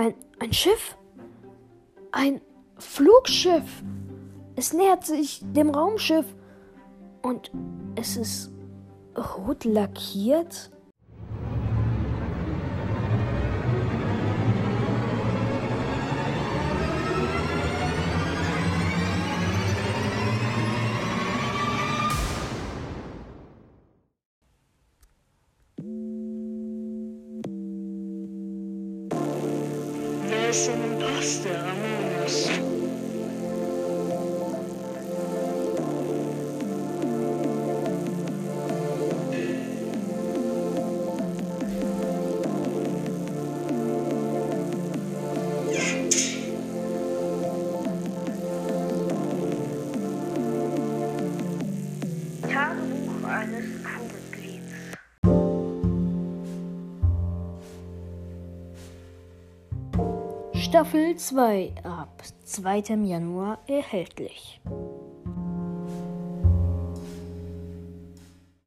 Ein, ein Schiff? Ein Flugschiff. Es nähert sich dem Raumschiff. Und es ist rot lackiert. Ramones? Tagebuch eines Crewmitglieds. Staffel 2 ab 2. Januar erhältlich.